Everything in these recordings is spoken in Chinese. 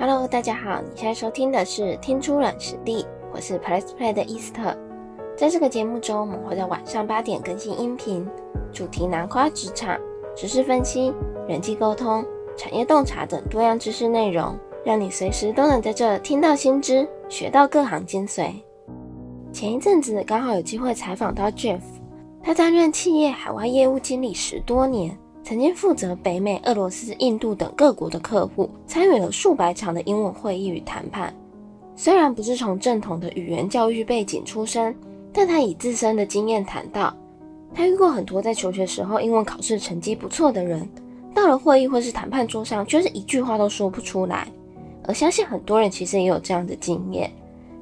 Hello，大家好，你现在收听的是听出软实力，我是 Press Play 的伊斯特。在这个节目中，我们会在晚上八点更新音频，主题囊括职场、知识分析、人际沟通、产业洞察等多样知识内容，让你随时都能在这听到新知，学到各行精髓。前一阵子刚好有机会采访到 Jeff。他担任企业海外业务经理十多年，曾经负责北美、俄罗斯、印度等各国的客户，参与了数百场的英文会议与谈判。虽然不是从正统的语言教育背景出身，但他以自身的经验谈到，他遇过很多在求学时候英文考试成绩不错的人，到了会议或是谈判桌上，却是一句话都说不出来。而相信很多人其实也有这样的经验，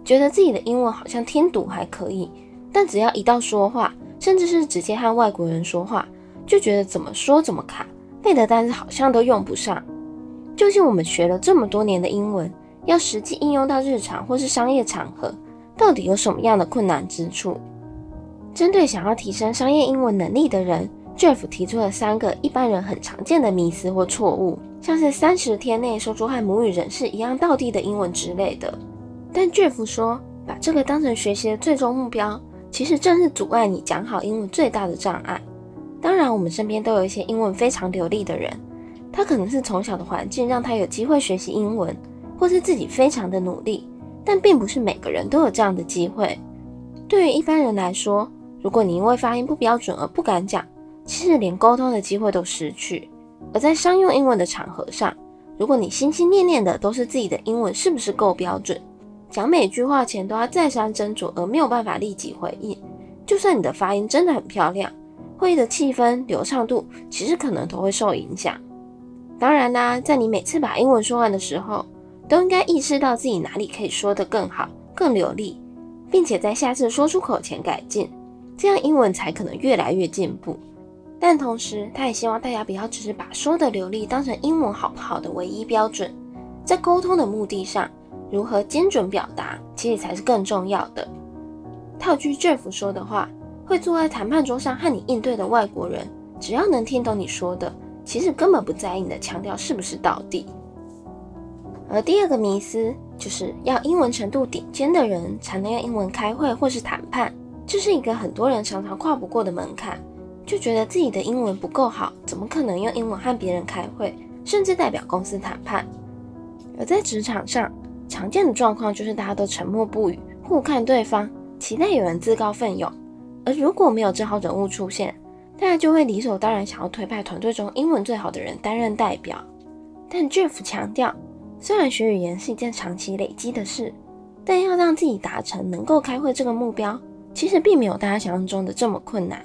觉得自己的英文好像听读还可以，但只要一到说话，甚至是直接和外国人说话，就觉得怎么说怎么卡，背的单词好像都用不上。究竟我们学了这么多年的英文，要实际应用到日常或是商业场合，到底有什么样的困难之处？针对想要提升商业英文能力的人，Jeff 提出了三个一般人很常见的迷思或错误，像是三十天内说出和母语人士一样道地的英文之类的。但 Jeff 说，把这个当成学习的最终目标。其实正是阻碍你讲好英文最大的障碍。当然，我们身边都有一些英文非常流利的人，他可能是从小的环境让他有机会学习英文，或是自己非常的努力，但并不是每个人都有这样的机会。对于一般人来说，如果你因为发音不标准而不敢讲，其实连沟通的机会都失去。而在商用英文的场合上，如果你心心念念的都是自己的英文是不是够标准，讲每句话前都要再三斟酌，而没有办法立即回应。就算你的发音真的很漂亮，会议的气氛流畅度其实可能都会受影响。当然啦，在你每次把英文说完的时候，都应该意识到自己哪里可以说得更好、更流利，并且在下次说出口前改进，这样英文才可能越来越进步。但同时，他也希望大家不要只是把说的流利当成英文好不好的唯一标准，在沟通的目的上。如何精准表达，其实才是更重要的。套句 Jeff 说的话，会坐在谈判桌上和你应对的外国人，只要能听懂你说的，其实根本不在意你的腔调是不是到底。而第二个迷思，就是要英文程度顶尖的人才能用英文开会或是谈判，这是一个很多人常常跨不过的门槛，就觉得自己的英文不够好，怎么可能用英文和别人开会，甚至代表公司谈判？而在职场上，常见的状况就是大家都沉默不语，互看对方，期待有人自告奋勇。而如果没有这号人物出现，大家就会理所当然想要推派团队中英文最好的人担任代表。但 Jeff 强调，虽然学语言是一件长期累积的事，但要让自己达成能够开会这个目标，其实并没有大家想象中的这么困难。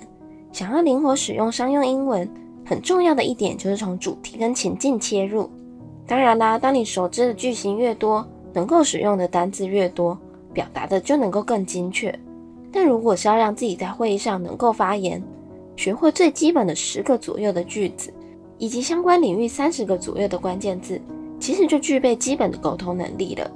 想要灵活使用商用英文，很重要的一点就是从主题跟情境切入。当然啦，当你熟知的句型越多，能够使用的单字越多，表达的就能够更精确。但如果是要让自己在会议上能够发言，学会最基本的十个左右的句子，以及相关领域三十个左右的关键字，其实就具备基本的沟通能力了。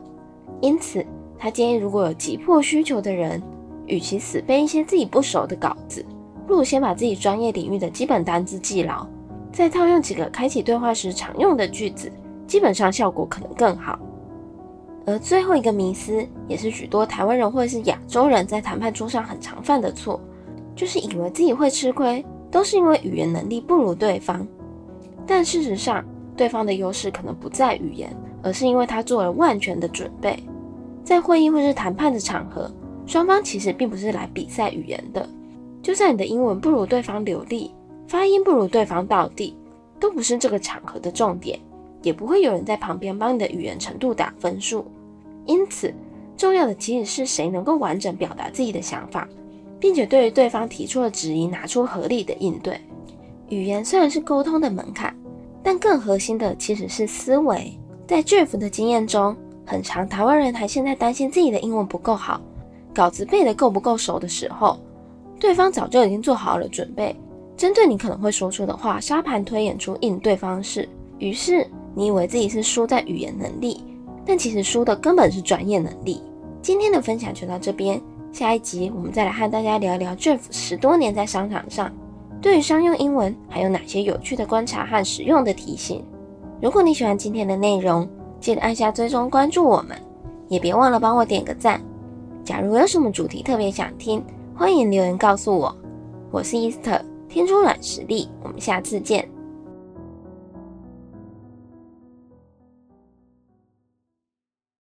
因此，他建议如果有急迫需求的人，与其死背一些自己不熟的稿子，不如先把自己专业领域的基本单字记牢，再套用几个开启对话时常用的句子，基本上效果可能更好。而最后一个迷思，也是许多台湾人或者是亚洲人在谈判桌上很常犯的错，就是以为自己会吃亏，都是因为语言能力不如对方。但事实上，对方的优势可能不在语言，而是因为他做了万全的准备。在会议或是谈判的场合，双方其实并不是来比赛语言的。就算你的英文不如对方流利，发音不如对方到地，都不是这个场合的重点，也不会有人在旁边帮你的语言程度打分数。因此，重要的其实是谁能够完整表达自己的想法，并且对于对方提出的质疑拿出合理的应对。语言虽然是沟通的门槛，但更核心的其实是思维。在 Jeff 的经验中，很长台湾人还现在担心自己的英文不够好，稿子背得够不够熟的时候，对方早就已经做好了准备，针对你可能会说出的话，沙盘推演出应对方式。于是你以为自己是输在语言能力。但其实输的根本是专业能力。今天的分享就到这边，下一集我们再来和大家聊聊 Jeff 十多年在商场上，对于商用英文还有哪些有趣的观察和实用的提醒。如果你喜欢今天的内容，记得按下追踪关注我们，也别忘了帮我点个赞。假如有什么主题特别想听，欢迎留言告诉我。我是伊斯特，天出软实力，我们下次见。